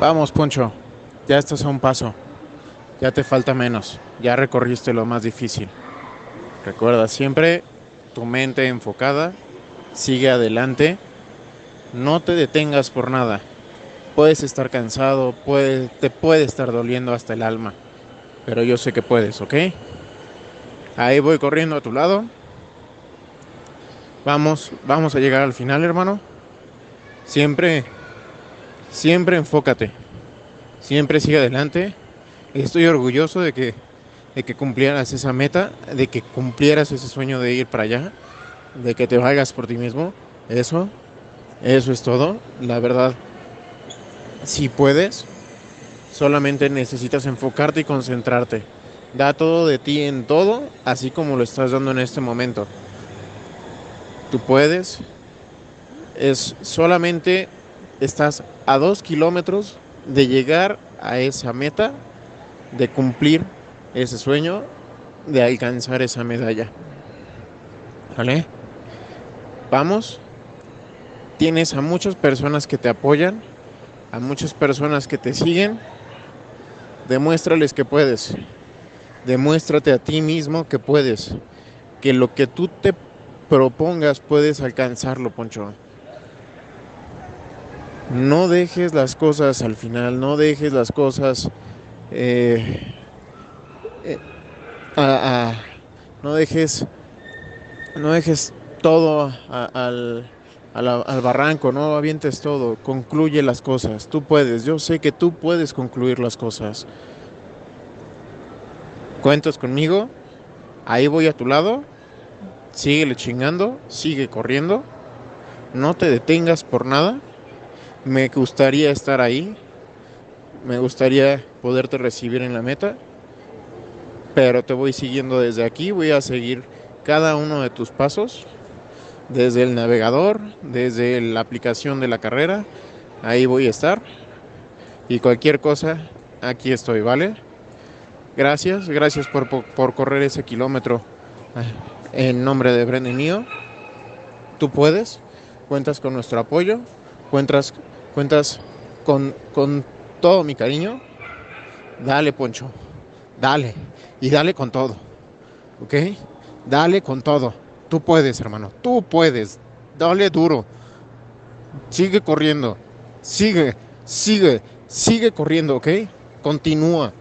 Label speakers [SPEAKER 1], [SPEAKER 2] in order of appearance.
[SPEAKER 1] Vamos, Poncho. Ya estás a un paso. Ya te falta menos. Ya recorriste lo más difícil. Recuerda siempre tu mente enfocada. Sigue adelante. No te detengas por nada. Puedes estar cansado, te puede estar doliendo hasta el alma. Pero yo sé que puedes, ¿ok? Ahí voy corriendo a tu lado. Vamos, vamos a llegar al final, hermano. Siempre, siempre enfócate. Siempre sigue adelante. Estoy orgulloso de que, de que cumplieras esa meta, de que cumplieras ese sueño de ir para allá, de que te valgas por ti mismo. Eso, eso es todo. La verdad, si puedes, solamente necesitas enfocarte y concentrarte. Da todo de ti en todo, así como lo estás dando en este momento. Tú puedes. Es solamente estás a dos kilómetros de llegar a esa meta, de cumplir ese sueño, de alcanzar esa medalla. ¿Vale? Vamos. Tienes a muchas personas que te apoyan, a muchas personas que te siguen. Demuéstrales que puedes. Demuéstrate a ti mismo que puedes. Que lo que tú te propongas puedes alcanzarlo, Poncho. No dejes las cosas al final, no dejes las cosas... Eh, eh, no dejes... No dejes todo al, al barranco, no avientes todo, concluye las cosas, tú puedes, yo sé que tú puedes concluir las cosas. Cuentas conmigo, ahí voy a tu lado, síguele chingando, sigue corriendo, no te detengas por nada. Me gustaría estar ahí, me gustaría poderte recibir en la meta, pero te voy siguiendo desde aquí, voy a seguir cada uno de tus pasos, desde el navegador, desde la aplicación de la carrera, ahí voy a estar. Y cualquier cosa, aquí estoy, ¿vale? Gracias, gracias por, por, correr ese kilómetro en nombre de Brendan mío. Tú puedes, cuentas con nuestro apoyo, cuentas, cuentas con, con todo mi cariño. Dale, Poncho, dale, y dale con todo, ¿ok? Dale con todo. Tú puedes, hermano, tú puedes. Dale duro. Sigue corriendo, sigue, sigue, sigue corriendo, ¿ok? Continúa.